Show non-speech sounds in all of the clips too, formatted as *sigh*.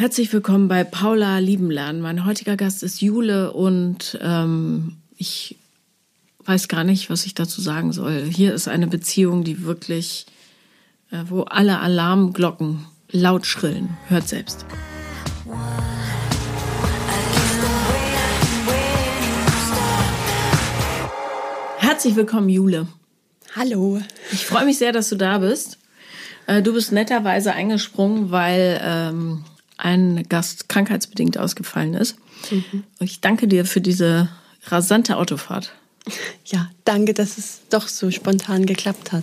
Herzlich willkommen bei Paula Liebenlernen. Mein heutiger Gast ist Jule und ähm, ich weiß gar nicht, was ich dazu sagen soll. Hier ist eine Beziehung, die wirklich, äh, wo alle Alarmglocken laut schrillen. Hört selbst. Herzlich willkommen, Jule. Hallo. Ich freue mich sehr, dass du da bist. Äh, du bist netterweise eingesprungen, weil ähm, ein Gast krankheitsbedingt ausgefallen ist. Mhm. Ich danke dir für diese rasante Autofahrt. Ja, danke, dass es doch so spontan geklappt hat.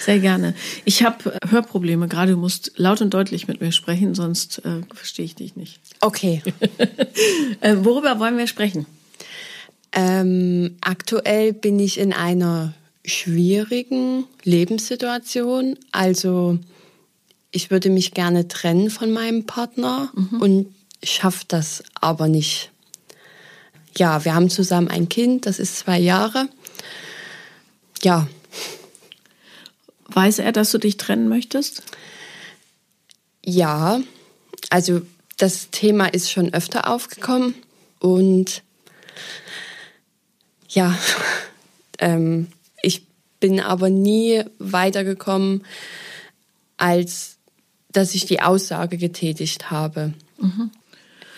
Sehr gerne. Ich habe Hörprobleme gerade. Du musst laut und deutlich mit mir sprechen, sonst äh, verstehe ich dich nicht. Okay. *laughs* äh, worüber wollen wir sprechen? Ähm, aktuell bin ich in einer schwierigen Lebenssituation. Also ich würde mich gerne trennen von meinem Partner mhm. und schaffe das aber nicht. Ja, wir haben zusammen ein Kind, das ist zwei Jahre. Ja. Weiß er, dass du dich trennen möchtest? Ja, also das Thema ist schon öfter aufgekommen und ja, *laughs* ähm, ich bin aber nie weitergekommen, als dass ich die Aussage getätigt habe. Mhm.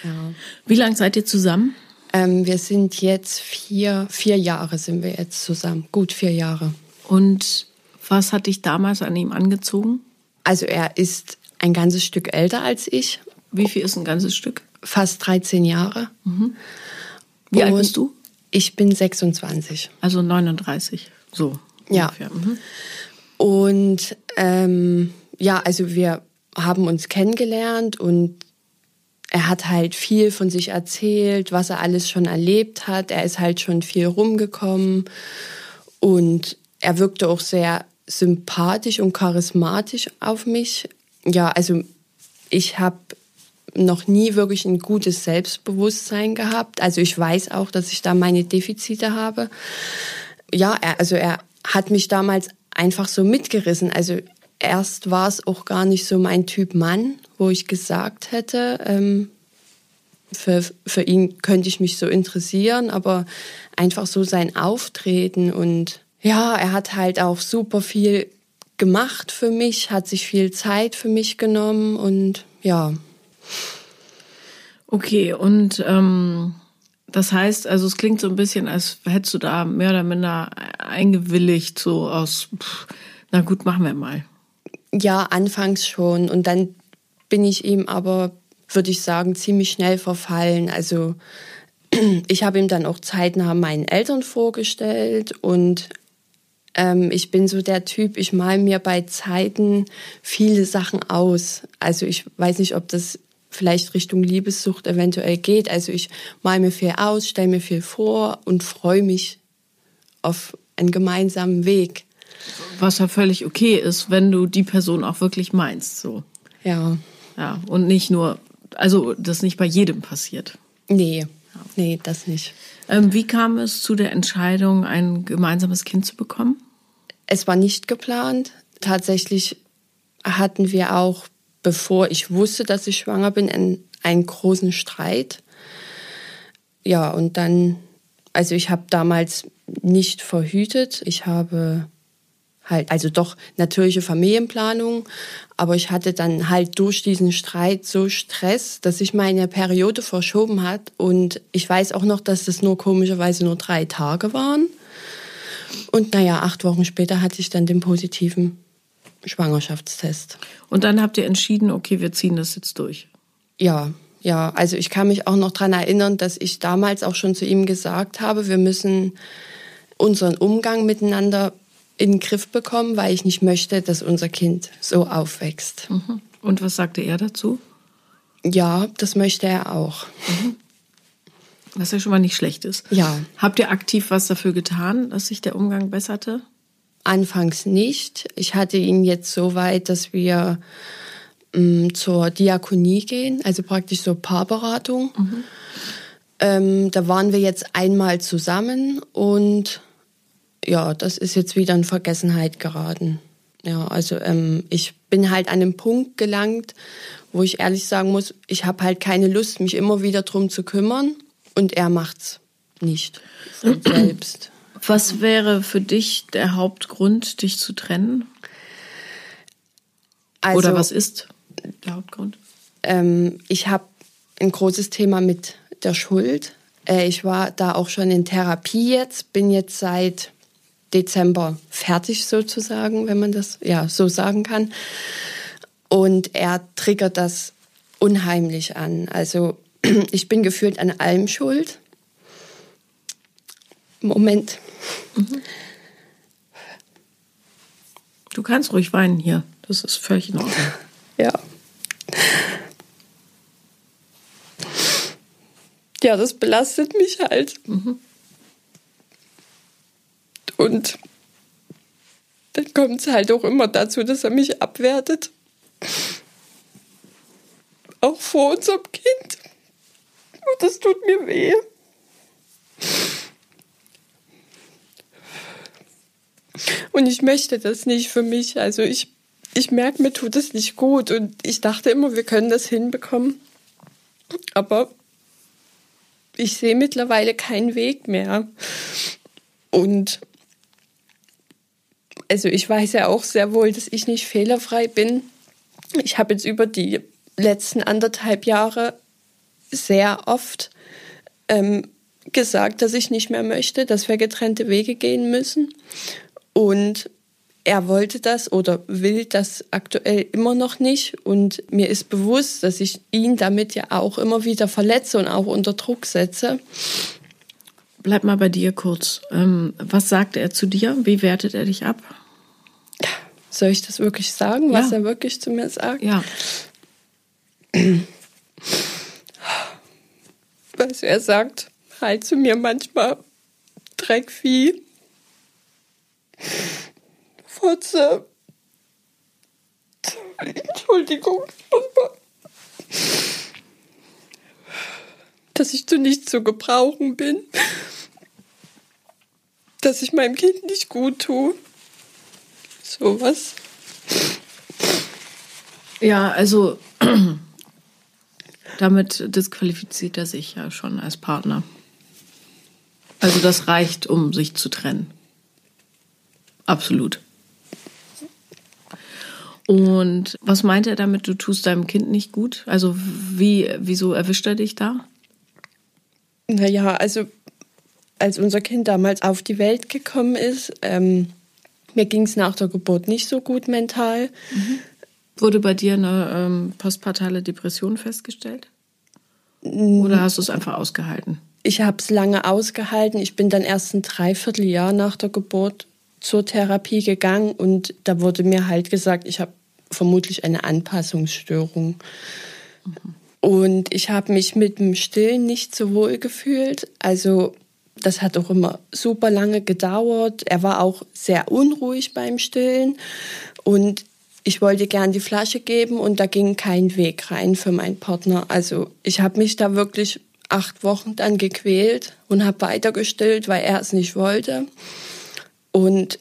Ja. Wie lange seid ihr zusammen? Ähm, wir sind jetzt vier, vier Jahre sind wir jetzt zusammen, gut vier Jahre. Und was hat dich damals an ihm angezogen? Also er ist ein ganzes Stück älter als ich. Wie viel ist ein ganzes Stück? Fast 13 Jahre. Mhm. Wie Und alt bist du? Ich bin 26. Also 39, so. Ja. Ungefähr. Mhm. Und ähm, ja, also wir haben uns kennengelernt und er hat halt viel von sich erzählt, was er alles schon erlebt hat. Er ist halt schon viel rumgekommen und er wirkte auch sehr sympathisch und charismatisch auf mich. Ja, also ich habe noch nie wirklich ein gutes Selbstbewusstsein gehabt. Also ich weiß auch, dass ich da meine Defizite habe. Ja, er, also er hat mich damals einfach so mitgerissen. Also erst war es auch gar nicht so mein Typ Mann, wo ich gesagt hätte, ähm, für, für ihn könnte ich mich so interessieren, aber einfach so sein Auftreten und ja, er hat halt auch super viel gemacht für mich, hat sich viel Zeit für mich genommen und ja. Okay, und ähm, das heißt, also es klingt so ein bisschen, als hättest du da mehr oder minder eingewilligt, so aus, pff, na gut, machen wir mal. Ja, anfangs schon. Und dann bin ich ihm aber, würde ich sagen, ziemlich schnell verfallen. Also ich habe ihm dann auch zeitnah meinen Eltern vorgestellt und ähm, ich bin so der Typ, ich mal mir bei Zeiten viele Sachen aus. Also ich weiß nicht, ob das vielleicht Richtung Liebessucht eventuell geht. Also ich mal mir viel aus, stelle mir viel vor und freue mich auf einen gemeinsamen Weg. Was ja völlig okay ist, wenn du die Person auch wirklich meinst, so. Ja. Ja, und nicht nur, also das nicht bei jedem passiert. Nee, nee, das nicht. Ähm, wie kam es zu der Entscheidung, ein gemeinsames Kind zu bekommen? Es war nicht geplant. Tatsächlich hatten wir auch, bevor ich wusste, dass ich schwanger bin, einen, einen großen Streit. Ja, und dann, also ich habe damals nicht verhütet. Ich habe halt, also doch natürliche Familienplanung, aber ich hatte dann halt durch diesen Streit so Stress, dass sich meine Periode verschoben hat und ich weiß auch noch, dass das nur komischerweise nur drei Tage waren. Und naja, acht Wochen später hatte ich dann den positiven Schwangerschaftstest. Und dann habt ihr entschieden, okay, wir ziehen das jetzt durch. Ja, ja, also ich kann mich auch noch dran erinnern, dass ich damals auch schon zu ihm gesagt habe, wir müssen unseren Umgang miteinander in den Griff bekommen, weil ich nicht möchte, dass unser Kind so aufwächst. Mhm. Und was sagte er dazu? Ja, das möchte er auch. Mhm. Was ja schon mal nicht schlecht ist. Ja. Habt ihr aktiv was dafür getan, dass sich der Umgang besserte? Anfangs nicht. Ich hatte ihn jetzt so weit, dass wir ähm, zur Diakonie gehen, also praktisch so Paarberatung. Mhm. Ähm, da waren wir jetzt einmal zusammen und ja, das ist jetzt wieder in Vergessenheit geraten. Ja, also ähm, ich bin halt an den Punkt gelangt, wo ich ehrlich sagen muss, ich habe halt keine Lust, mich immer wieder drum zu kümmern und er macht's nicht von *clears throat* selbst. Was wäre für dich der Hauptgrund, dich zu trennen? Also, Oder was ist der Hauptgrund? Ähm, ich habe ein großes Thema mit der Schuld. Äh, ich war da auch schon in Therapie jetzt, bin jetzt seit Dezember fertig sozusagen, wenn man das ja so sagen kann. Und er triggert das unheimlich an. Also *clears throat* ich bin gefühlt an allem schuld. Moment. Mhm. Du kannst ruhig weinen hier. Das ist völlig in Ordnung. *laughs* Ja. Ja, das belastet mich halt. Mhm. Und dann kommt es halt auch immer dazu, dass er mich abwertet. Auch vor unserem Kind. Und das tut mir weh. Und ich möchte das nicht für mich. Also ich, ich merke, mir tut es nicht gut. Und ich dachte immer, wir können das hinbekommen. Aber ich sehe mittlerweile keinen Weg mehr. Und also ich weiß ja auch sehr wohl, dass ich nicht fehlerfrei bin. Ich habe jetzt über die letzten anderthalb Jahre sehr oft ähm, gesagt, dass ich nicht mehr möchte, dass wir getrennte Wege gehen müssen. Und er wollte das oder will das aktuell immer noch nicht. Und mir ist bewusst, dass ich ihn damit ja auch immer wieder verletze und auch unter Druck setze. Bleib mal bei dir kurz. Ähm, was sagt er zu dir? Wie wertet er dich ab? Soll ich das wirklich sagen, was ja. er wirklich zu mir sagt? Ja. Du, er sagt halt zu mir manchmal Dreckvieh. Fotze. Entschuldigung. Dass ich zu nichts zu gebrauchen bin. Dass ich meinem Kind nicht gut tue. Sowas. Ja, also *clears throat* damit disqualifiziert er sich ja schon als Partner. Also das reicht, um sich zu trennen. Absolut. Und was meint er damit, du tust deinem Kind nicht gut? Also wie, wieso erwischt er dich da? Naja, also als unser Kind damals auf die Welt gekommen ist, ähm, mir ging es nach der Geburt nicht so gut mental. Mhm. Wurde bei dir eine ähm, postpartale Depression festgestellt? Oder hast du es einfach ausgehalten? Ich habe es lange ausgehalten. Ich bin dann erst ein Dreivierteljahr nach der Geburt zur Therapie gegangen und da wurde mir halt gesagt, ich habe vermutlich eine Anpassungsstörung. Mhm. Und ich habe mich mit dem Stillen nicht so wohl gefühlt. Also das hat auch immer super lange gedauert. Er war auch sehr unruhig beim Stillen und ich wollte gern die Flasche geben und da ging kein Weg rein für meinen Partner. Also ich habe mich da wirklich acht Wochen dann gequält und habe weitergestillt, weil er es nicht wollte. Und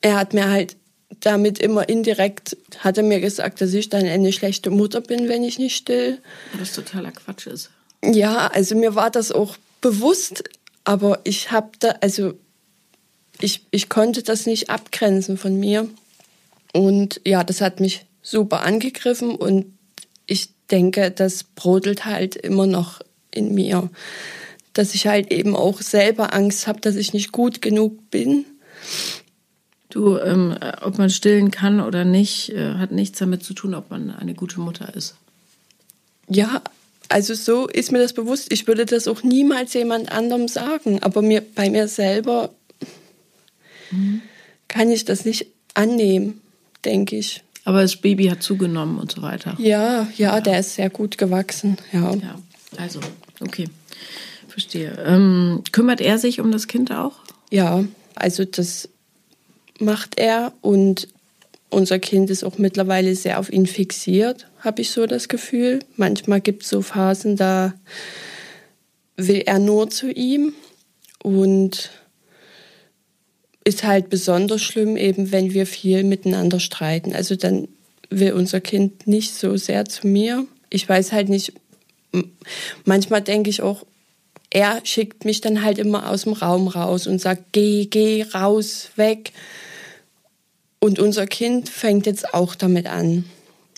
er hat mir halt damit immer indirekt, hat er mir gesagt, dass ich dann eine schlechte Mutter bin, wenn ich nicht still. Was totaler Quatsch ist. Ja, also mir war das auch bewusst, aber ich habe da, also ich, ich konnte das nicht abgrenzen von mir. Und ja, das hat mich super angegriffen und ich denke, das brodelt halt immer noch in mir, dass ich halt eben auch selber Angst habe, dass ich nicht gut genug bin. Du, ähm, ob man stillen kann oder nicht, äh, hat nichts damit zu tun, ob man eine gute Mutter ist. Ja, also so ist mir das bewusst. Ich würde das auch niemals jemand anderem sagen, aber mir bei mir selber mhm. kann ich das nicht annehmen denke ich. Aber das Baby hat zugenommen und so weiter. Ja, ja, ja. der ist sehr gut gewachsen. Ja. ja also, okay. Verstehe. Ähm, kümmert er sich um das Kind auch? Ja, also das macht er und unser Kind ist auch mittlerweile sehr auf ihn fixiert, habe ich so das Gefühl. Manchmal gibt es so Phasen, da will er nur zu ihm und ist halt besonders schlimm, eben wenn wir viel miteinander streiten. Also dann will unser Kind nicht so sehr zu mir. Ich weiß halt nicht, manchmal denke ich auch, er schickt mich dann halt immer aus dem Raum raus und sagt, geh, geh, raus, weg. Und unser Kind fängt jetzt auch damit an.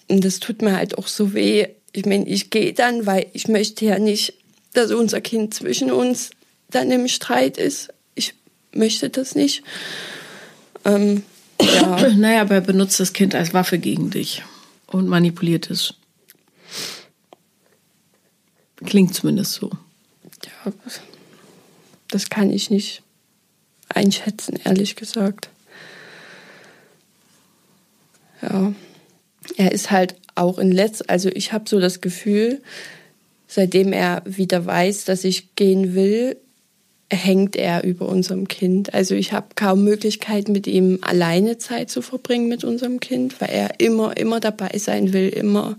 Und das tut mir halt auch so weh. Ich meine, ich gehe dann, weil ich möchte ja nicht, dass unser Kind zwischen uns dann im Streit ist. Ich möchte das nicht. Ähm, ja. *coughs* Naja, aber er benutzt das Kind als Waffe gegen dich und manipuliert es. Klingt zumindest so. Ja, das kann ich nicht einschätzen, ehrlich gesagt. Ja, er ist halt auch in letz, also ich habe so das Gefühl, seitdem er wieder weiß, dass ich gehen will, hängt er über unserem Kind. Also ich habe kaum Möglichkeit, mit ihm alleine Zeit zu verbringen mit unserem Kind, weil er immer, immer dabei sein will, immer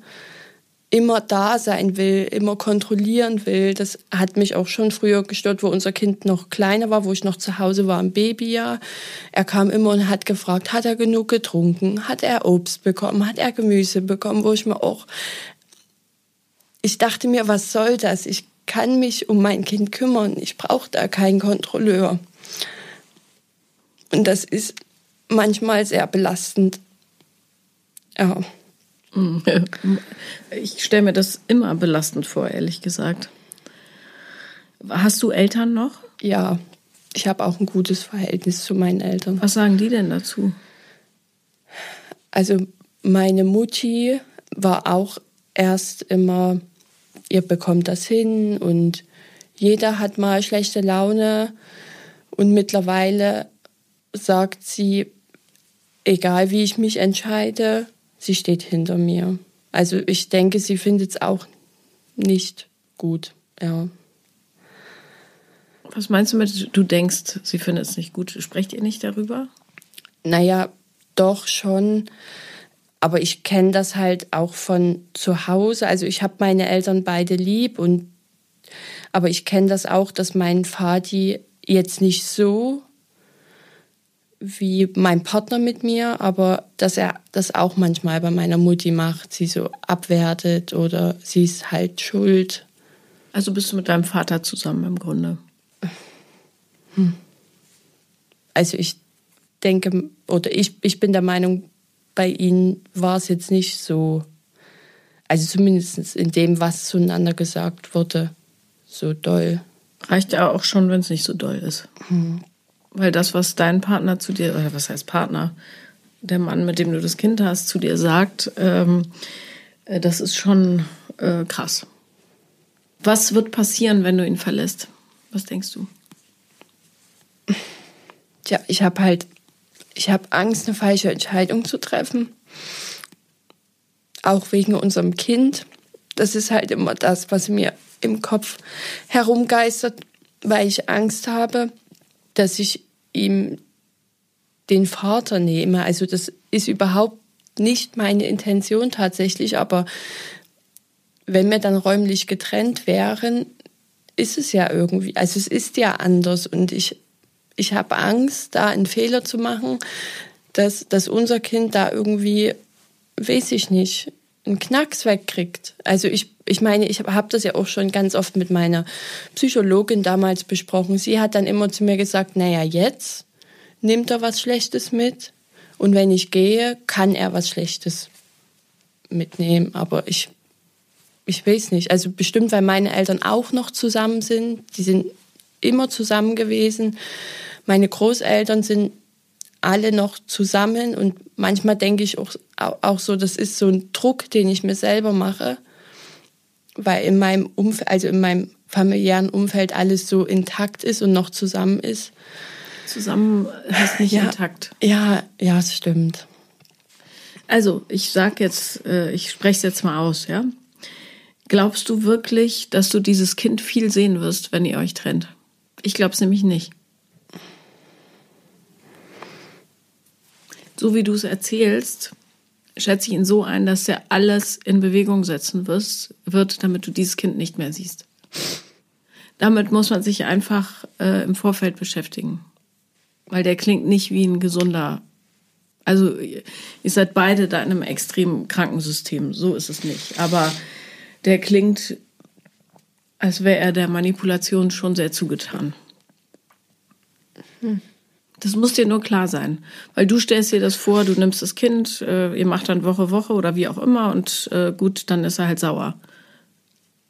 immer da sein will, immer kontrollieren will. Das hat mich auch schon früher gestört, wo unser Kind noch kleiner war, wo ich noch zu Hause war, im Babyjahr. Er kam immer und hat gefragt, hat er genug getrunken? Hat er Obst bekommen? Hat er Gemüse bekommen? Wo ich mir auch, ich dachte mir, was soll das? Ich kann mich um mein Kind kümmern. Ich brauche da keinen Kontrolleur. Und das ist manchmal sehr belastend. Ja. *laughs* Ich stelle mir das immer belastend vor, ehrlich gesagt. Hast du Eltern noch? Ja, ich habe auch ein gutes Verhältnis zu meinen Eltern. Was sagen die denn dazu? Also meine Mutti war auch erst immer, ihr bekommt das hin und jeder hat mal schlechte Laune und mittlerweile sagt sie, egal wie ich mich entscheide, sie steht hinter mir. Also ich denke, sie findet es auch nicht gut, ja. Was meinst du mit, du denkst, sie findet es nicht gut? Sprecht ihr nicht darüber? Naja, doch schon. Aber ich kenne das halt auch von zu Hause. Also ich habe meine Eltern beide lieb und aber ich kenne das auch, dass mein Vati jetzt nicht so wie mein Partner mit mir, aber dass er das auch manchmal bei meiner Mutti macht, sie so abwertet oder sie ist halt schuld. Also bist du mit deinem Vater zusammen im Grunde? Hm. Also ich denke, oder ich, ich bin der Meinung, bei ihnen war es jetzt nicht so, also zumindest in dem, was zueinander gesagt wurde, so doll. Reicht ja auch schon, wenn es nicht so doll ist. Hm. Weil das, was dein Partner zu dir, oder was heißt Partner, der Mann, mit dem du das Kind hast, zu dir sagt, ähm, äh, das ist schon äh, krass. Was wird passieren, wenn du ihn verlässt? Was denkst du? Tja, ich habe halt, ich habe Angst, eine falsche Entscheidung zu treffen. Auch wegen unserem Kind. Das ist halt immer das, was mir im Kopf herumgeistert, weil ich Angst habe, dass ich ihm den Vater nehme. Also das ist überhaupt nicht meine Intention tatsächlich, aber wenn wir dann räumlich getrennt wären, ist es ja irgendwie, also es ist ja anders und ich, ich habe Angst, da einen Fehler zu machen, dass, dass unser Kind da irgendwie, weiß ich nicht, einen Knacks wegkriegt. Also ich, ich meine, ich habe das ja auch schon ganz oft mit meiner Psychologin damals besprochen. Sie hat dann immer zu mir gesagt, naja, jetzt nimmt er was Schlechtes mit und wenn ich gehe, kann er was Schlechtes mitnehmen. Aber ich, ich weiß nicht. Also bestimmt, weil meine Eltern auch noch zusammen sind. Die sind immer zusammen gewesen. Meine Großeltern sind alle noch zusammen und manchmal denke ich auch, auch so, das ist so ein Druck, den ich mir selber mache, weil in meinem Umfeld, also in meinem familiären Umfeld alles so intakt ist und noch zusammen ist. Zusammen heißt nicht ja, intakt. Ja, ja, es stimmt. Also, ich sag jetzt, äh, ich spreche es jetzt mal aus, ja? Glaubst du wirklich, dass du dieses Kind viel sehen wirst, wenn ihr euch trennt? Ich glaube es nämlich nicht. so wie du es erzählst, schätze ich ihn so ein, dass er alles in Bewegung setzen wirst, wird, damit du dieses Kind nicht mehr siehst. Damit muss man sich einfach äh, im Vorfeld beschäftigen. Weil der klingt nicht wie ein gesunder Also ihr seid beide da in einem extrem kranken System. So ist es nicht. Aber der klingt, als wäre er der Manipulation schon sehr zugetan. Hm. Das muss dir nur klar sein. Weil du stellst dir das vor, du nimmst das Kind, äh, ihr macht dann Woche, Woche oder wie auch immer und äh, gut, dann ist er halt sauer.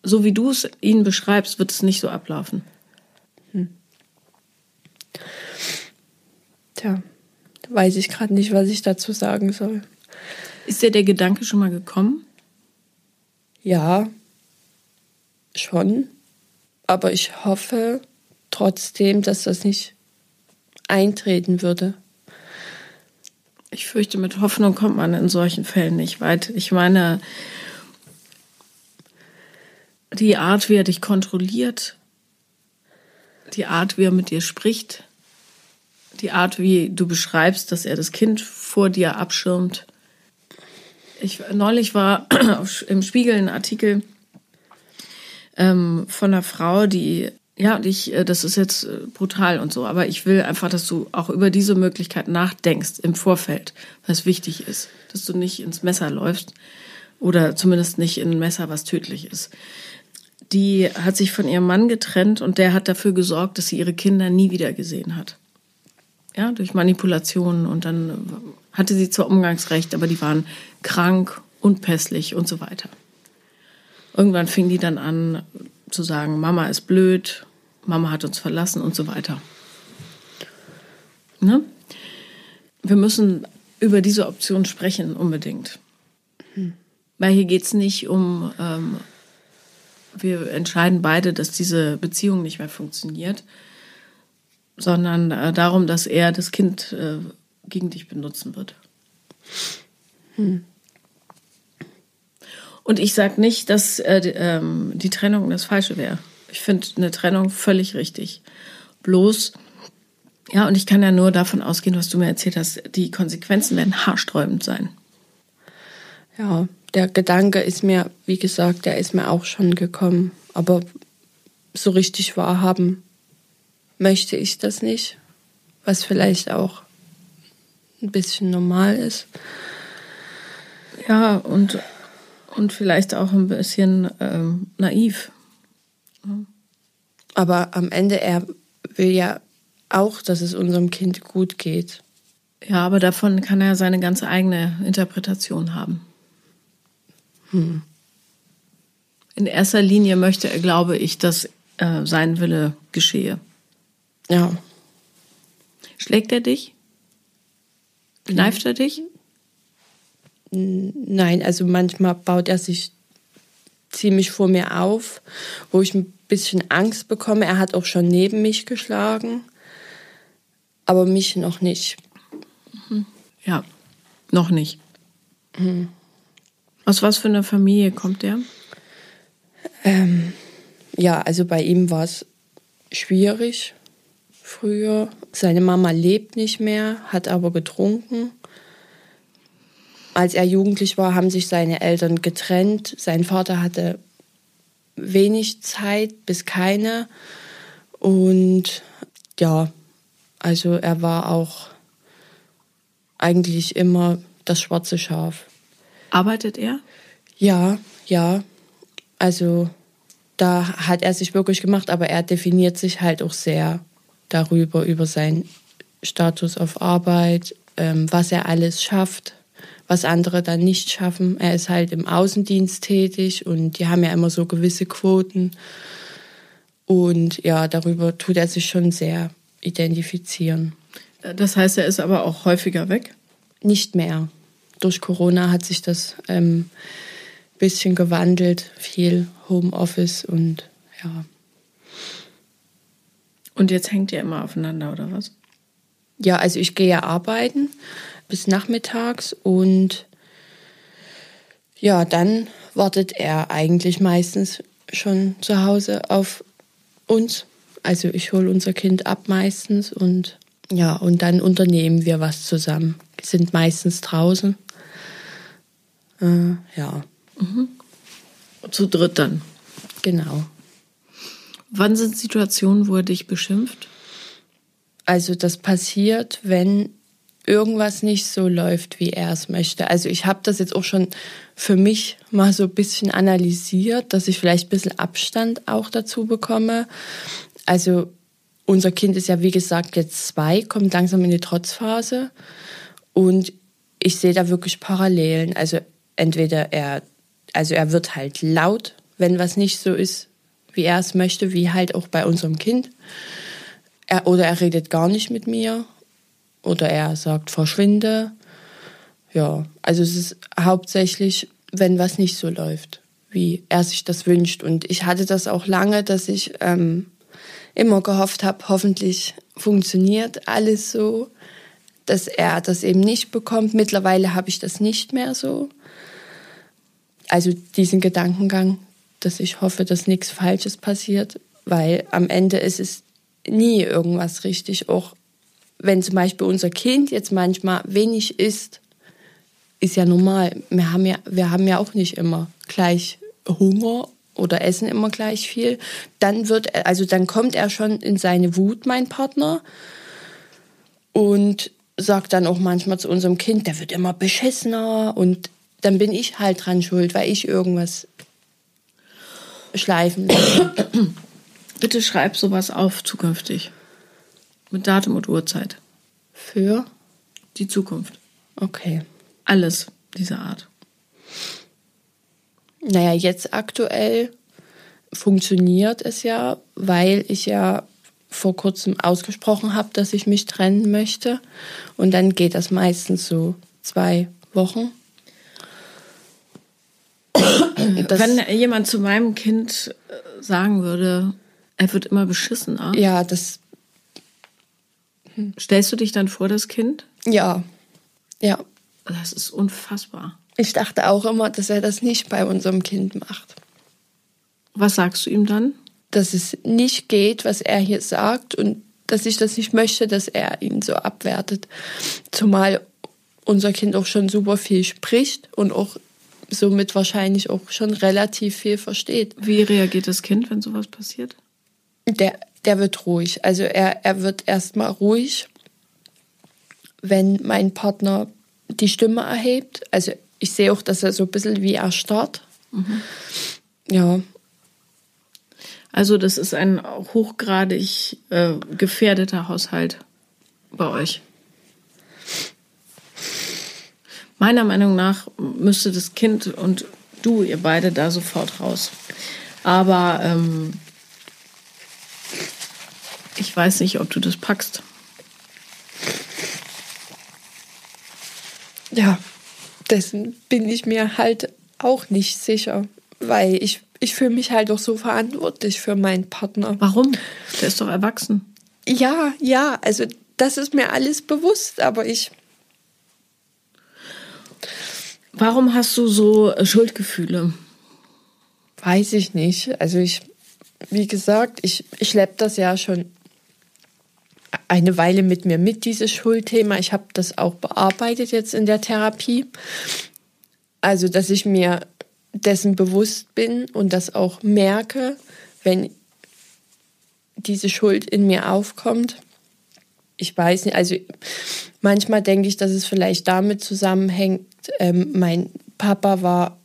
So wie du es ihnen beschreibst, wird es nicht so ablaufen. Hm. Tja, weiß ich gerade nicht, was ich dazu sagen soll. Ist dir der Gedanke schon mal gekommen? Ja, schon. Aber ich hoffe trotzdem, dass das nicht eintreten würde. Ich fürchte, mit Hoffnung kommt man in solchen Fällen nicht weit. Ich meine, die Art, wie er dich kontrolliert, die Art, wie er mit dir spricht, die Art, wie du beschreibst, dass er das Kind vor dir abschirmt. Ich, neulich war *clears throat* im Spiegel ein Artikel ähm, von einer Frau, die ja, und ich, äh, das ist jetzt äh, brutal und so, aber ich will einfach, dass du auch über diese Möglichkeit nachdenkst im Vorfeld, was wichtig ist, dass du nicht ins Messer läufst oder zumindest nicht in ein Messer, was tödlich ist. Die hat sich von ihrem Mann getrennt und der hat dafür gesorgt, dass sie ihre Kinder nie wieder gesehen hat. Ja, durch Manipulationen und dann äh, hatte sie zwar Umgangsrecht, aber die waren krank, unpässlich und so weiter. Irgendwann fing die dann an, zu sagen, Mama ist blöd, Mama hat uns verlassen und so weiter. Ne? Wir müssen über diese Option sprechen, unbedingt. Mhm. Weil hier geht es nicht um, ähm, wir entscheiden beide, dass diese Beziehung nicht mehr funktioniert, sondern äh, darum, dass er das Kind äh, gegen dich benutzen wird. Hm. Und ich sage nicht, dass äh, die, ähm, die Trennung das Falsche wäre. Ich finde eine Trennung völlig richtig. Bloß, ja, und ich kann ja nur davon ausgehen, was du mir erzählt hast, die Konsequenzen werden haarsträubend sein. Ja, der Gedanke ist mir, wie gesagt, der ist mir auch schon gekommen. Aber so richtig wahrhaben möchte ich das nicht. Was vielleicht auch ein bisschen normal ist. Ja, und und vielleicht auch ein bisschen ähm, naiv. Aber am Ende, er will ja auch, dass es unserem Kind gut geht. Ja, aber davon kann er seine ganz eigene Interpretation haben. Hm. In erster Linie möchte er, glaube ich, dass äh, sein Wille geschehe. Ja. Schlägt er dich? Kneift er dich? Nein, also manchmal baut er sich ziemlich vor mir auf, wo ich ein bisschen Angst bekomme. Er hat auch schon neben mich geschlagen, aber mich noch nicht. Mhm. Ja, noch nicht. Mhm. Aus was für einer Familie kommt der? Ähm, ja, also bei ihm war es schwierig früher. Seine Mama lebt nicht mehr, hat aber getrunken. Als er jugendlich war, haben sich seine Eltern getrennt. Sein Vater hatte wenig Zeit bis keine. Und ja, also er war auch eigentlich immer das schwarze Schaf. Arbeitet er? Ja, ja. Also da hat er sich wirklich gemacht, aber er definiert sich halt auch sehr darüber, über seinen Status auf Arbeit, ähm, was er alles schafft was andere dann nicht schaffen. Er ist halt im Außendienst tätig und die haben ja immer so gewisse Quoten. Und ja, darüber tut er sich schon sehr identifizieren. Das heißt, er ist aber auch häufiger weg? Nicht mehr. Durch Corona hat sich das ähm, bisschen gewandelt, viel Homeoffice und ja. Und jetzt hängt ihr immer aufeinander, oder was? Ja, also ich gehe ja arbeiten bis nachmittags und ja, dann wartet er eigentlich meistens schon zu Hause auf uns. Also ich hole unser Kind ab meistens und ja, und dann unternehmen wir was zusammen. Wir sind meistens draußen. Äh, ja. Mhm. Zu dritt dann. Genau. Wann sind Situationen, wo er dich beschimpft? Also das passiert, wenn irgendwas nicht so läuft, wie er es möchte. Also ich habe das jetzt auch schon für mich mal so ein bisschen analysiert, dass ich vielleicht ein bisschen Abstand auch dazu bekomme. Also unser Kind ist ja, wie gesagt, jetzt zwei, kommt langsam in die Trotzphase. Und ich sehe da wirklich Parallelen. Also entweder er, also er wird halt laut, wenn was nicht so ist, wie er es möchte, wie halt auch bei unserem Kind. Er, oder er redet gar nicht mit mir. Oder er sagt, verschwinde. Ja, also es ist hauptsächlich, wenn was nicht so läuft, wie er sich das wünscht. Und ich hatte das auch lange, dass ich ähm, immer gehofft habe, hoffentlich funktioniert alles so, dass er das eben nicht bekommt. Mittlerweile habe ich das nicht mehr so. Also diesen Gedankengang, dass ich hoffe, dass nichts Falsches passiert, weil am Ende ist es nie irgendwas richtig. Auch wenn zum Beispiel unser Kind jetzt manchmal wenig isst, ist ja normal. Wir haben ja, wir haben ja auch nicht immer gleich Hunger oder essen immer gleich viel, dann wird also dann kommt er schon in seine Wut, mein Partner, und sagt dann auch manchmal zu unserem Kind, der wird immer beschissener und dann bin ich halt dran schuld, weil ich irgendwas schleifen lasse. Bitte schreib sowas auf zukünftig. Mit Datum und Uhrzeit. Für? Die Zukunft. Okay. Alles dieser Art. Naja, jetzt aktuell funktioniert es ja, weil ich ja vor kurzem ausgesprochen habe, dass ich mich trennen möchte. Und dann geht das meistens so zwei Wochen. *coughs* Das Wenn jemand zu meinem Kind äh, sagen würde, er wird immer beschissener. Ja, das. Stellst du dich dann vor das Kind? Ja. Ja. Das ist unfassbar. Ich dachte auch immer, dass er das nicht bei unserem Kind macht. Was sagst du ihm dann? Dass es nicht geht, was er hier sagt und dass ich das nicht möchte, dass er ihn so abwertet. Zumal unser Kind auch schon super viel spricht und auch somit wahrscheinlich auch schon relativ viel versteht. Wie reagiert das Kind, wenn sowas passiert? Der, der wird ruhig. Also er, er wird erstmal ruhig, wenn mein Partner die Stimme erhebt. Also ich sehe auch, dass er so ein bisschen wie erstarrt. Mhm. Ja. Also das ist ein hochgradig äh, gefährdeter Haushalt bei euch. Meiner Meinung nach müsste das Kind und du, ihr beide, da sofort raus. Aber ähm, ich weiß nicht, ob du das packst. Ja, dessen bin ich mir halt auch nicht sicher, weil ich, ich fühle mich halt auch so verantwortlich für meinen Partner. Warum? Der ist doch erwachsen. Ja, ja, also das ist mir alles bewusst, aber ich. Warum hast du so äh, Schuldgefühle? Weiß ich nicht. Also ich, wie gesagt, ich, ich schleppe das ja schon eine Weile mit mir mit, dieses Schuldthema. Ich habe das auch bearbeitet jetzt in der Therapie. Also, dass ich mir dessen bewusst bin und das auch merke, wenn diese Schuld in mir aufkommt. Ich weiß nicht, also manchmal denke ich, dass es vielleicht damit zusammenhängt, ähm, mein Papa war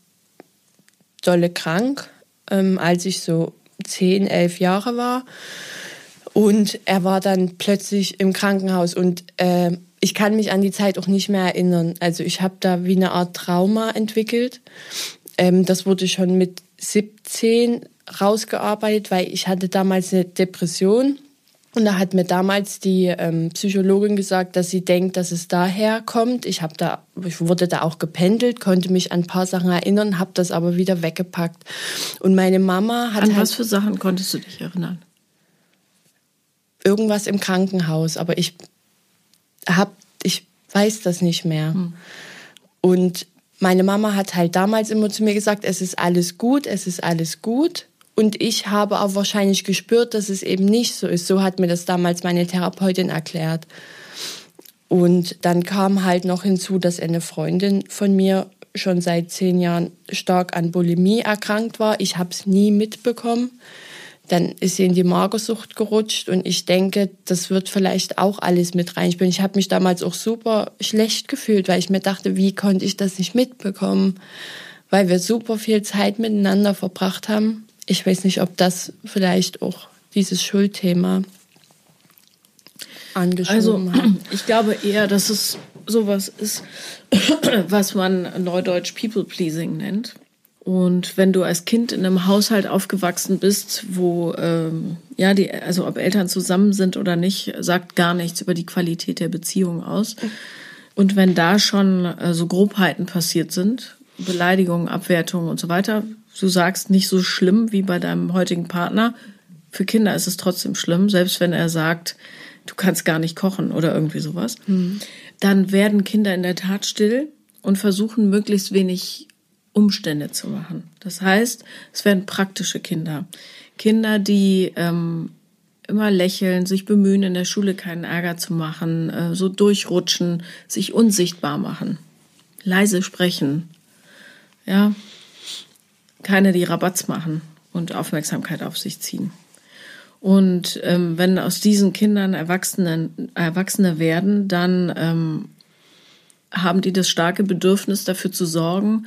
dolle krank, ähm, als ich so zehn, elf Jahre war. Und er war dann plötzlich im Krankenhaus und äh, ich kann mich an die Zeit auch nicht mehr erinnern. Also ich habe da wie eine Art Trauma entwickelt. Ähm, das wurde schon mit 17 rausgearbeitet, weil ich hatte damals eine Depression. Und da hat mir damals die ähm, Psychologin gesagt, dass sie denkt, dass es daher kommt. Ich habe da, ich wurde da auch gependelt, konnte mich an ein paar Sachen erinnern, habe das aber wieder weggepackt. Und meine Mama hat an halt was für Sachen konntest du dich erinnern? Irgendwas im Krankenhaus, aber ich hab, ich weiß das nicht mehr. Hm. Und meine Mama hat halt damals immer zu mir gesagt, es ist alles gut, es ist alles gut. Und ich habe auch wahrscheinlich gespürt, dass es eben nicht so ist. So hat mir das damals meine Therapeutin erklärt. Und dann kam halt noch hinzu, dass eine Freundin von mir schon seit zehn Jahren stark an Bulimie erkrankt war. Ich habe es nie mitbekommen. Dann ist sie in die Magersucht gerutscht und ich denke, das wird vielleicht auch alles mit reinspielen. Ich habe mich damals auch super schlecht gefühlt, weil ich mir dachte, wie konnte ich das nicht mitbekommen? Weil wir super viel Zeit miteinander verbracht haben. Ich weiß nicht, ob das vielleicht auch dieses Schuldthema angeschoben also, hat. *clears throat* Ich glaube eher, dass es sowas ist, *clears throat* was man neudeutsch People Pleasing nennt. Und wenn du als Kind in einem Haushalt aufgewachsen bist, wo ähm, ja die, also ob Eltern zusammen sind oder nicht, sagt gar nichts über die Qualität der Beziehung aus. Und wenn da schon äh, so Grobheiten passiert sind, Beleidigungen, Abwertungen und so weiter, du sagst nicht so schlimm wie bei deinem heutigen Partner. Für Kinder ist es trotzdem schlimm, selbst wenn er sagt, du kannst gar nicht kochen oder irgendwie sowas. Mhm. Dann werden Kinder in der Tat still und versuchen möglichst wenig Umstände zu machen. Das heißt, es werden praktische Kinder. Kinder, die ähm, immer lächeln, sich bemühen, in der Schule keinen Ärger zu machen, äh, so durchrutschen, sich unsichtbar machen, leise sprechen. Ja, keine, die Rabatz machen und Aufmerksamkeit auf sich ziehen. Und ähm, wenn aus diesen Kindern Erwachsenen, Erwachsene werden, dann ähm, haben die das starke Bedürfnis dafür zu sorgen,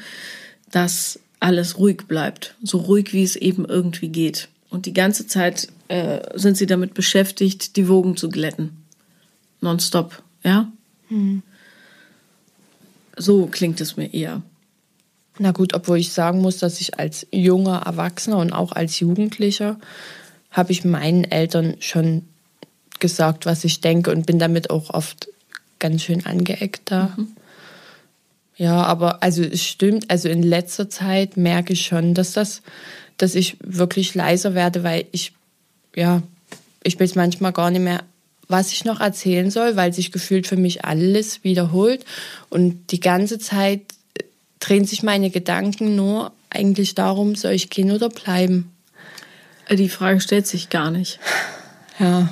dass alles ruhig bleibt, so ruhig wie es eben irgendwie geht. Und die ganze Zeit äh, sind sie damit beschäftigt, die Wogen zu glätten. Nonstop, ja? Hm. So klingt es mir eher. Na gut, obwohl ich sagen muss, dass ich als junger Erwachsener und auch als Jugendlicher habe ich meinen Eltern schon gesagt, was ich denke und bin damit auch oft ganz schön angeeckt da. Mhm. Ja, aber also es stimmt, also in letzter Zeit merke ich schon, dass das, dass ich wirklich leiser werde, weil ich, ja, ich weiß manchmal gar nicht mehr, was ich noch erzählen soll, weil sich gefühlt für mich alles wiederholt und die ganze Zeit drehen sich meine Gedanken nur eigentlich darum, soll ich gehen oder bleiben? Die Frage stellt sich gar nicht. Ja,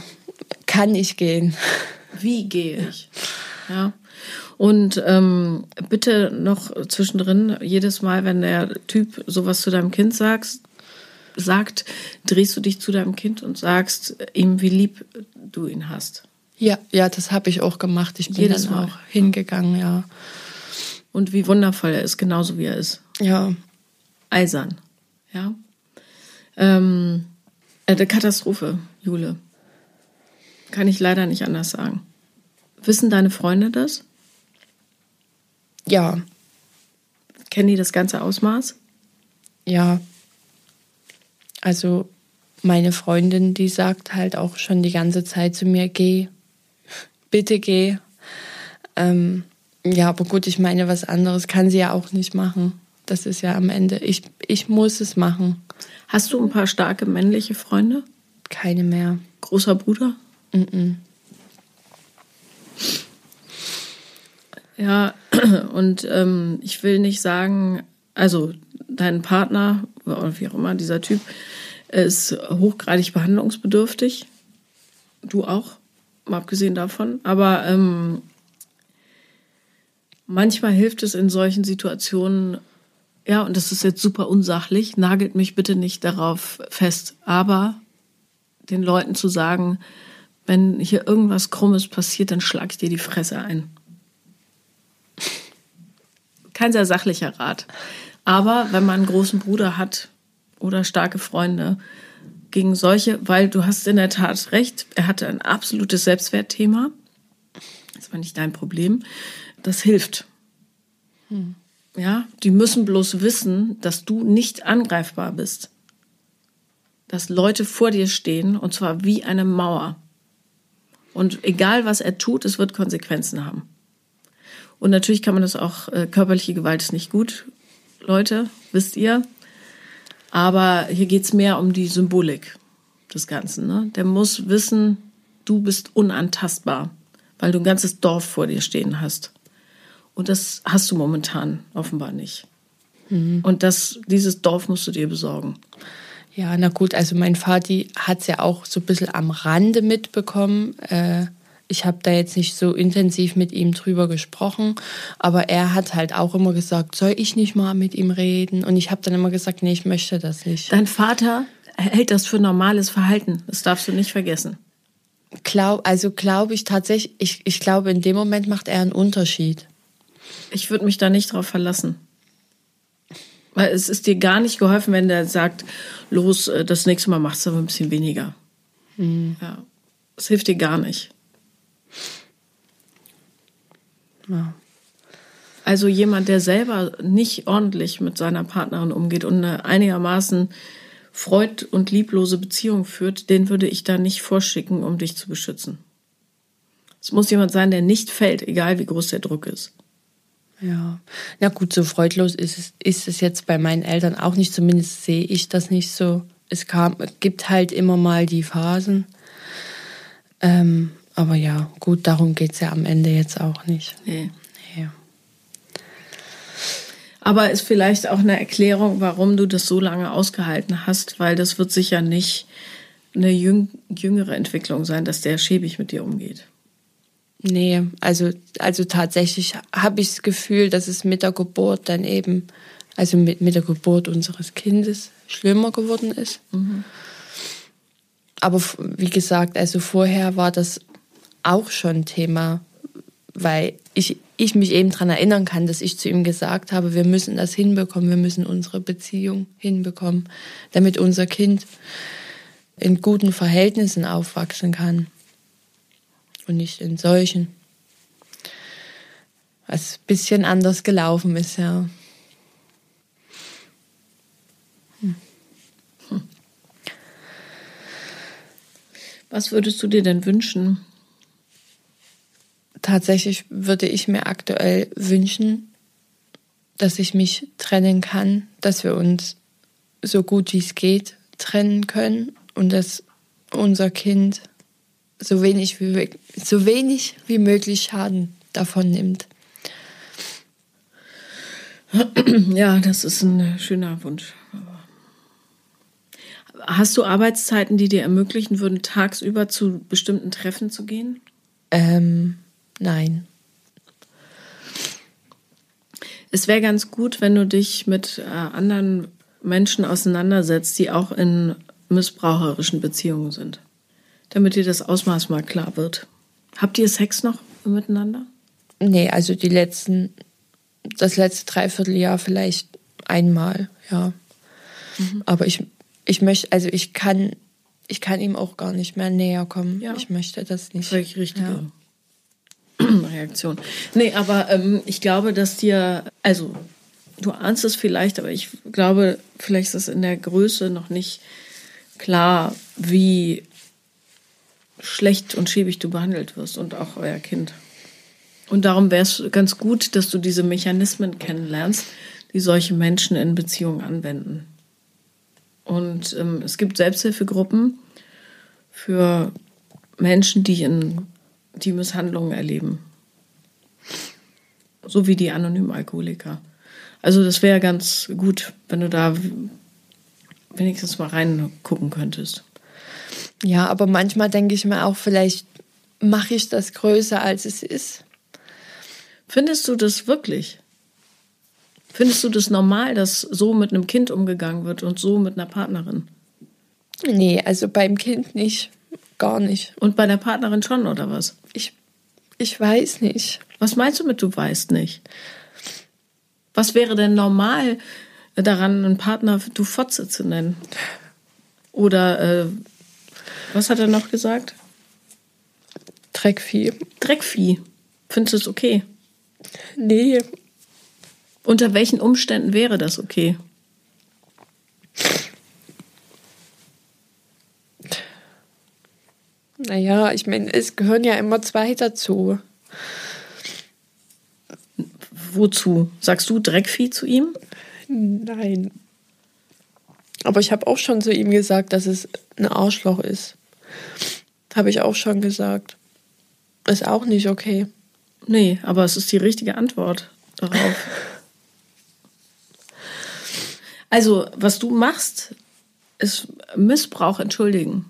kann ich gehen? Wie gehe ich? Ja. Und ähm, bitte noch zwischendrin, jedes Mal, wenn der Typ sowas zu deinem Kind sagt, sagt, drehst du dich zu deinem Kind und sagst ihm, wie lieb du ihn hast. Ja, ja, das habe ich auch gemacht. Ich bin jedes dann Mal. auch hingegangen, ja. Und wie wundervoll er ist, genauso wie er ist. Ja. Eisern. Ja. Ähm, eine Katastrophe, Jule. Kann ich leider nicht anders sagen. Wissen deine Freunde das? Ja. Kennen die das ganze Ausmaß? Ja. Also meine Freundin, die sagt halt auch schon die ganze Zeit zu mir, geh, bitte geh. Ähm, ja, aber gut, ich meine, was anderes kann sie ja auch nicht machen. Das ist ja am Ende, ich, ich muss es machen. Hast du ein paar starke männliche Freunde? Keine mehr. Großer Bruder? Mm, -mm. Ja, *clears throat* und ähm, ich will nicht sagen, also dein Partner oder wie auch immer, dieser Typ, ist hochgradig behandlungsbedürftig. Du auch, mal abgesehen davon. Aber ähm, manchmal hilft es in solchen Situationen, ja, und das ist jetzt super unsachlich, nagelt mich bitte nicht darauf fest, aber den Leuten zu sagen, wenn hier irgendwas Krummes passiert, dann schlag ich dir die Fresse ein kein sehr sachlicher Rat. Aber wenn man einen großen Bruder hat oder starke Freunde, gegen solche, weil du hast in der Tat recht, er hatte ein absolutes Selbstwertthema. Das war nicht dein Problem. Das hilft. Hm. Ja, die müssen bloß wissen, dass du nicht angreifbar bist. Dass Leute vor dir stehen und zwar wie eine Mauer. Und egal was er tut, es wird Konsequenzen haben. Und natürlich kann man das auch, äh, körperliche Gewalt ist nicht gut, Leute, wisst ihr. Aber hier geht's mehr um die Symbolik des Ganzen. Ne? Der muss wissen, du bist unantastbar, weil du ein ganzes Dorf vor dir stehen hast. Und das hast du momentan offenbar nicht. Mhm. Und das, dieses Dorf musst du dir besorgen. Ja, na gut, also mein Vati hat es ja auch so ein bisschen am Rande mitbekommen. Äh, ich habe da jetzt nicht so intensiv mit ihm drüber gesprochen, aber er hat halt auch immer gesagt, soll ich nicht mal mit ihm reden? Und ich habe dann immer gesagt, nee, ich möchte das nicht. Dein Vater hält das für normales Verhalten. Das darfst du nicht vergessen. Glaub, also glaube ich tatsächlich, ich, ich glaube, in dem Moment macht er einen Unterschied. Ich würde mich da nicht drauf verlassen. Weil es ist dir gar nicht geholfen, wenn der sagt, los, äh, das nächste Mal machst du aber ein bisschen weniger. Mhm. Ja. Es hilft dir gar nicht. Ja. Also jemand, der selber nicht ordentlich mit seiner Partnerin umgeht und eine einigermaßen freud- und lieblose Beziehung führt, den würde ich da nicht vorschicken, um dich zu beschützen. Es muss jemand sein, der nicht fällt, egal wie groß der Druck ist. Ja, na gut, so freudlos ist es, ist es jetzt bei meinen Eltern auch nicht. Zumindest sehe ich das nicht so. Es kam, gibt halt immer mal die Phasen. Ähm, aber ja, gut, darum geht es ja am Ende jetzt auch nicht. Nee. nee. Aber ist vielleicht auch eine Erklärung, warum du das so lange ausgehalten hast, weil das wird sicher nicht eine jüngere Entwicklung sein, dass der schäbig mit dir umgeht. Nee, also, also tatsächlich habe ich das Gefühl, dass es mit der Geburt dann eben, also mit, mit der Geburt unseres Kindes schlimmer geworden ist. Mhm. Aber wie gesagt, also vorher war das auch schon Thema, weil ich, ich mich eben daran erinnern kann, dass ich zu ihm gesagt habe, wir müssen das hinbekommen, wir müssen unsere Beziehung hinbekommen, damit unser Kind in guten Verhältnissen aufwachsen kann und nicht in solchen. Was ein bisschen anders gelaufen ist, ja. Hm. Was würdest du dir denn wünschen? Tatsächlich würde ich mir aktuell wünschen, dass ich mich trennen kann, dass wir uns so gut wie es geht trennen können und dass unser Kind so wenig wie, so wenig wie möglich Schaden davon nimmt. Ja, das ist ein schöner Wunsch. Hast du Arbeitszeiten, die dir ermöglichen würden, tagsüber zu bestimmten Treffen zu gehen? Ähm, nein. Es wäre ganz gut, wenn du dich mit äh, anderen Menschen auseinandersetzt, die auch in missbraucherischen Beziehungen sind damit dir das Ausmaß mal klar wird. Habt ihr Sex noch miteinander? Nee, also die letzten, das letzte Dreivierteljahr vielleicht einmal, ja. Mhm. Aber ich, ich möchte, also ich kann, ich kann ihm auch gar nicht mehr näher kommen. Ja. Ich möchte das nicht. Völlig richtige ja. *clears throat* Reaktion. Nee, aber ähm, ich glaube, dass dir, also du ahnst es vielleicht, aber ich glaube, vielleicht ist es in der Größe noch nicht klar, wie schlecht und schäbig du behandelt wirst und auch euer Kind. Und darum wäre es ganz gut, dass du diese Mechanismen kennenlernst, die solche Menschen in Beziehungen anwenden. Und ähm, es gibt Selbsthilfegruppen für Menschen, die in die Misshandlungen erleben. So wie die anonymen Alkoholiker. Also das wäre ganz gut, wenn du da wenigstens mal reingucken könntest. Ja, aber manchmal denke ich mir auch, vielleicht mache ich das größer, als es ist. Findest du das wirklich? Findest du das normal, dass so mit einem Kind umgegangen wird und so mit einer Partnerin? Nee, also beim Kind nicht. Gar nicht. Und bei der Partnerin schon, oder was? Ich, ich weiß nicht. Was meinst du mit, du weißt nicht? Was wäre denn normal daran, einen Partner du Fotze zu nennen? Oder äh, was hat er noch gesagt? Dreckvieh. Dreckvieh. Findest du es okay? Nee. Unter welchen Umständen wäre das okay? Naja, ich meine, es gehören ja immer zwei dazu. Wozu? Sagst du Dreckvieh zu ihm? Nein. Aber ich habe auch schon zu ihm gesagt, dass es ein Arschloch ist. Habe ich auch schon gesagt. Ist auch nicht okay. Nee, aber es ist die richtige Antwort darauf. *laughs* also, was du machst, ist Missbrauch entschuldigen.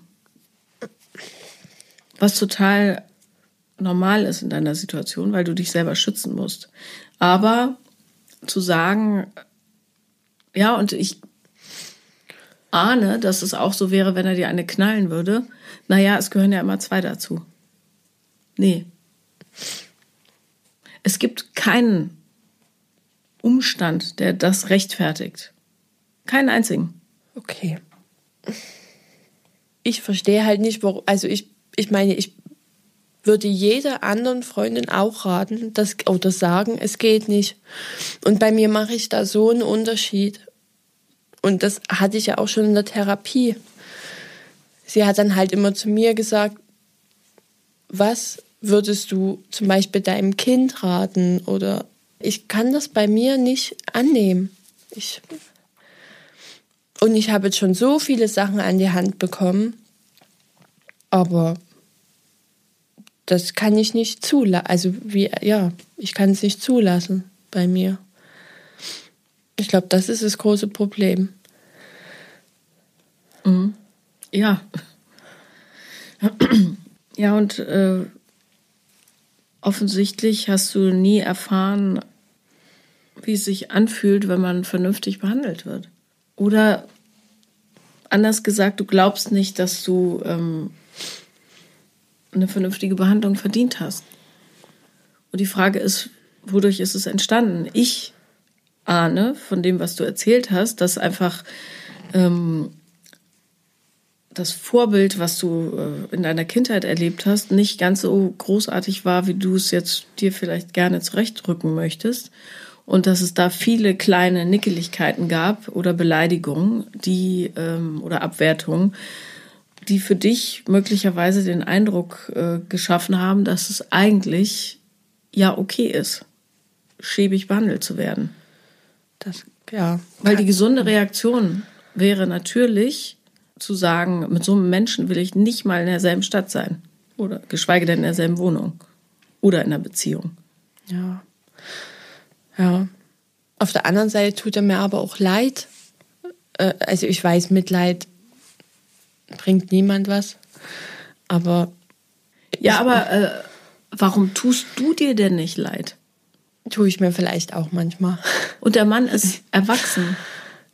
Was total normal ist in deiner Situation, weil du dich selber schützen musst. Aber zu sagen, ja, und ich ahne, dass es auch so wäre, wenn er dir eine knallen würde. Naja, es gehören ja immer zwei dazu. Nee. Es gibt keinen Umstand, der das rechtfertigt. Keinen einzigen. Okay. Ich verstehe halt nicht, warum. Also ich, ich meine, ich würde jeder anderen Freundin auch raten, das, oder sagen, es geht nicht. Und bei mir mache ich da so einen Unterschied. Und das hatte ich ja auch schon in der Therapie. Sie hat dann halt immer zu mir gesagt, was würdest du zum Beispiel deinem Kind raten? Oder ich kann das bei mir nicht annehmen. Ich und ich habe jetzt schon so viele Sachen an die Hand bekommen, aber das kann ich nicht zulassen. Also wie, ja, ich kann es nicht zulassen bei mir. Ich glaube, das ist das große Problem. Mhm. Ja. Ja, und äh, offensichtlich hast du nie erfahren, wie es sich anfühlt, wenn man vernünftig behandelt wird. Oder anders gesagt, du glaubst nicht, dass du ähm, eine vernünftige Behandlung verdient hast. Und die Frage ist, wodurch ist es entstanden? Ich ahne von dem, was du erzählt hast, dass einfach ähm, das Vorbild, was du äh, in deiner Kindheit erlebt hast, nicht ganz so großartig war, wie du es jetzt dir vielleicht gerne zurechtrücken möchtest. Und dass es da viele kleine Nickeligkeiten gab oder Beleidigungen, die ähm, oder Abwertungen, die für dich möglicherweise den Eindruck äh, geschaffen haben, dass es eigentlich ja okay ist, schäbig behandelt zu werden. Das, ja. Weil die gesunde Reaktion wäre natürlich zu sagen, mit so einem Menschen will ich nicht mal in derselben Stadt sein. Oder geschweige denn in derselben Wohnung. Oder in einer Beziehung. Ja. Ja. Auf der anderen Seite tut er mir aber auch leid. Äh, also ich weiß, Mitleid bringt niemand was. Aber. Ja, aber äh, warum tust du dir denn nicht leid? Tue ich mir vielleicht auch manchmal. Und der Mann ist *laughs* erwachsen.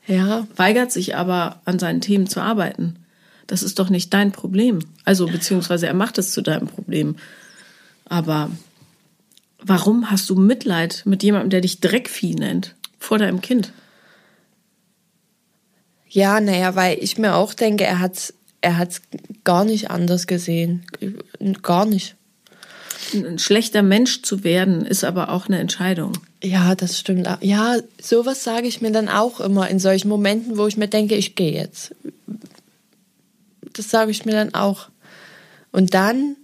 Ja. Weigert sich aber, an seinen Themen zu arbeiten. Das ist doch nicht dein Problem. Also, beziehungsweise er macht es zu deinem Problem. Aber warum hast du Mitleid mit jemandem, der dich Dreckvieh nennt, vor deinem Kind? Ja, naja, weil ich mir auch denke, er hat er hat's gar nicht anders gesehen. Gar nicht. Ein schlechter Mensch zu werden, ist aber auch eine Entscheidung. Ja, das stimmt. Ja, sowas sage ich mir dann auch immer in solchen Momenten, wo ich mir denke, ich gehe jetzt. Das sage ich mir dann auch. Und dann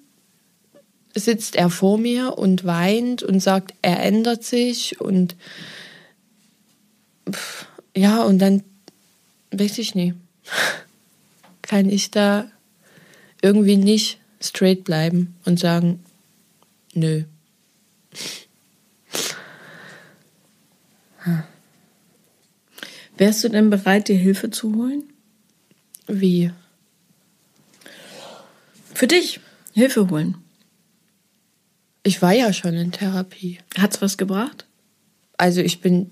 sitzt er vor mir und weint und sagt, er ändert sich und ja, und dann weiß ich nie kann ich da irgendwie nicht straight bleiben und sagen, nö. Hm. Wärst du denn bereit, dir Hilfe zu holen? Wie? Für dich Hilfe holen. Ich war ja schon in Therapie. Hat's was gebracht? Also ich bin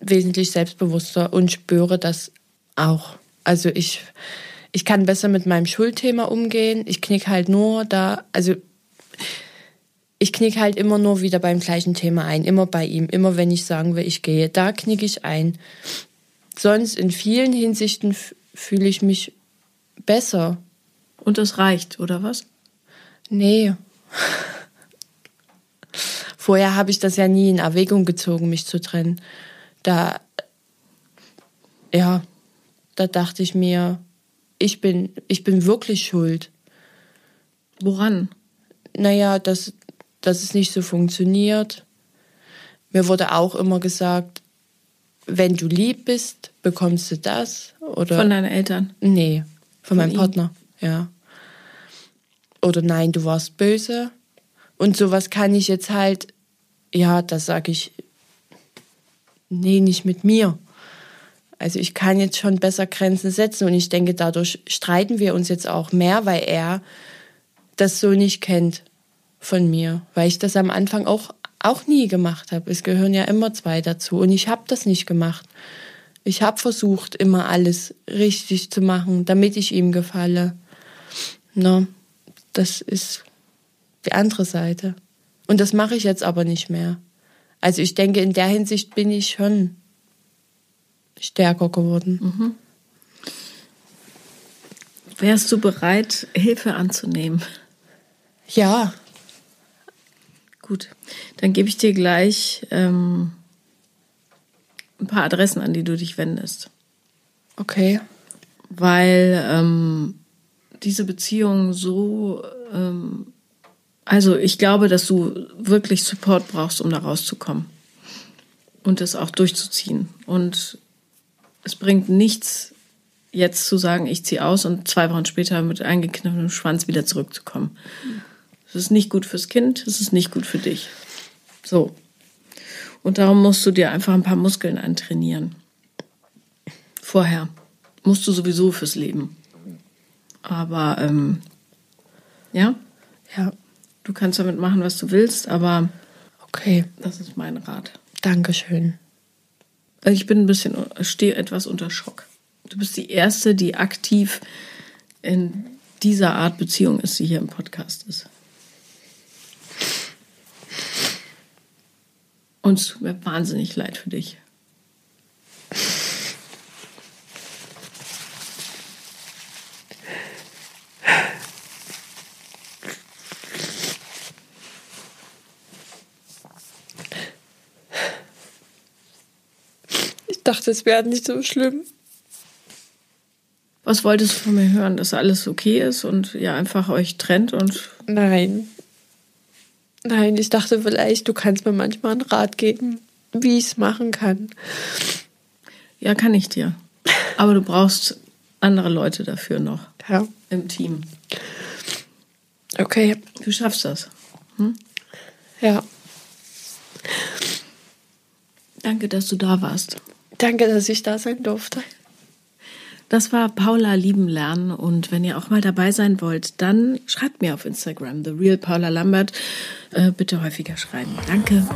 wesentlich selbstbewusster und spüre das auch. Also ich ich kann besser mit meinem Schuldthema umgehen. Ich knick halt nur da, also ich knick halt immer nur wieder beim gleichen Thema ein, immer bei ihm, immer wenn ich sagen will, ich gehe, da knick ich ein. Sonst in vielen Hinsichten fühle ich mich besser. Und das reicht, oder was? Nee. *laughs* Vorher habe ich das ja nie in Erwägung gezogen, mich zu trennen. Da, ja, da dachte ich mir, ich bin, ich bin wirklich schuld. Woran? Naja, dass, dass es nicht so funktioniert. Mir wurde auch immer gesagt, wenn du lieb bist, bekommst du das. Oder von deinen Eltern? Nee, von, von meinem ihm? Partner, ja. Oder nein, du warst böse. Und sowas kann ich jetzt halt, ja, das sage ich, nee, nicht mit mir. Also ich kann jetzt schon besser Grenzen setzen und ich denke, dadurch streiten wir uns jetzt auch mehr, weil er das so nicht kennt von mir, weil ich das am Anfang auch auch nie gemacht habe. Es gehören ja immer zwei dazu und ich habe das nicht gemacht. Ich habe versucht, immer alles richtig zu machen, damit ich ihm gefalle. No, das ist die andere Seite. Und das mache ich jetzt aber nicht mehr. Also ich denke, in der Hinsicht bin ich schon stärker geworden. Mhm. Wärst du bereit, Hilfe anzunehmen? Ja. Gut, dann gebe ich dir gleich ähm, ein paar Adressen, an die du dich wendest. Okay. Weil ähm, diese Beziehung so, ähm, also ich glaube, dass du wirklich Support brauchst, um da rauszukommen und das auch durchzuziehen. Und es bringt nichts, jetzt zu sagen, ich ziehe aus und zwei Wochen später mit eingekniffenem Schwanz wieder zurückzukommen. Es ist nicht gut fürs Kind, es ist nicht gut für dich. So. Und darum musst du dir einfach ein paar Muskeln antrainieren. Vorher. Musst du sowieso fürs Leben. Aber, ähm, ja? Ja. Du kannst damit machen, was du willst, aber. Okay. Das ist mein Rat. Dankeschön. Ich bin ein bisschen, stehe etwas unter Schock. Du bist die Erste, die aktiv in dieser Art Beziehung ist, die hier im Podcast ist. Und es tut mir wahnsinnig leid für dich. Ich dachte, es wäre nicht so schlimm. Was wolltest du von mir hören, dass alles okay ist und ihr einfach euch trennt und. Nein. Nein, ich dachte vielleicht, du kannst mir manchmal einen Rat geben, wie ich es machen kann. Ja, kann ich dir. Aber du brauchst andere Leute dafür noch. Ja. Im Team. Okay. Du schaffst das. Hm? Ja. Danke, dass du da warst. Danke, dass ich da sein durfte. Das war Paula lieben lernen und wenn ihr auch mal dabei sein wollt, dann schreibt mir auf Instagram, The Real Paula Lambert. Äh, bitte häufiger schreiben. Danke.